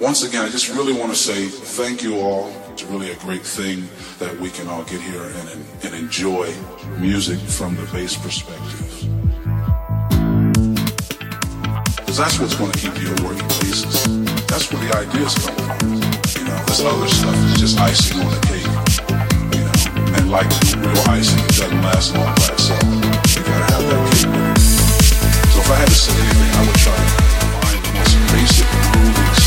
once again, I just really want to say thank you all. It's really a great thing that we can all get here and, and enjoy music from the bass perspective. Because that's what's going to keep you at working places. That's where the ideas come from. You know, this other stuff is just icing on the cake. You know, and like real icing, it doesn't last long by itself. You gotta have that cake with it. So if I had to say anything, I would try to find the most basic grooving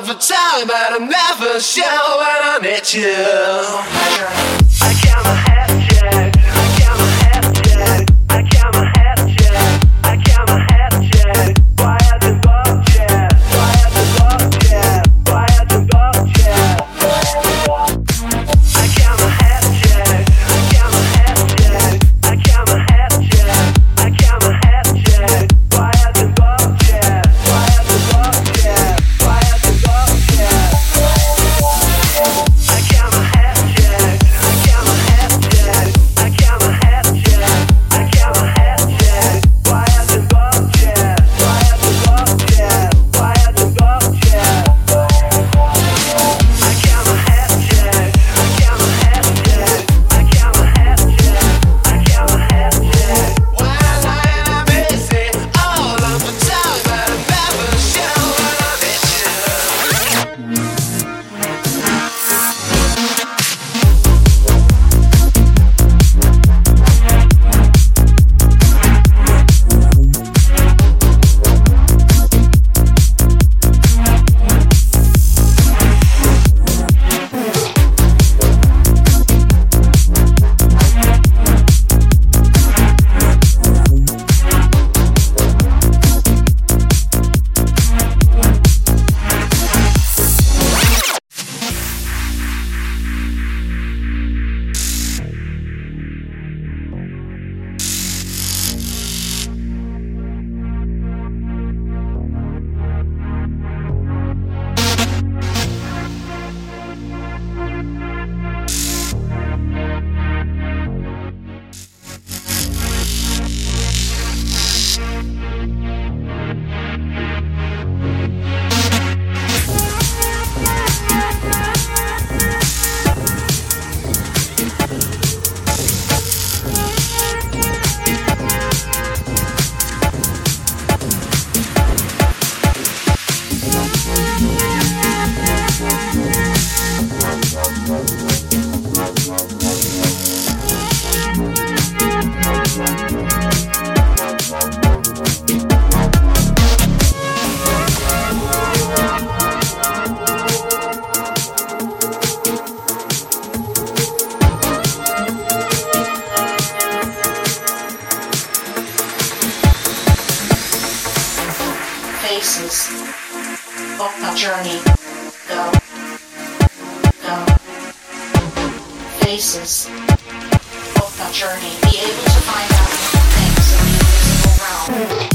time, but I'm never sure when I met you. phases of that journey, be able to find out things in the invisible realm.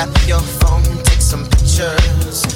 Grab your phone, take some pictures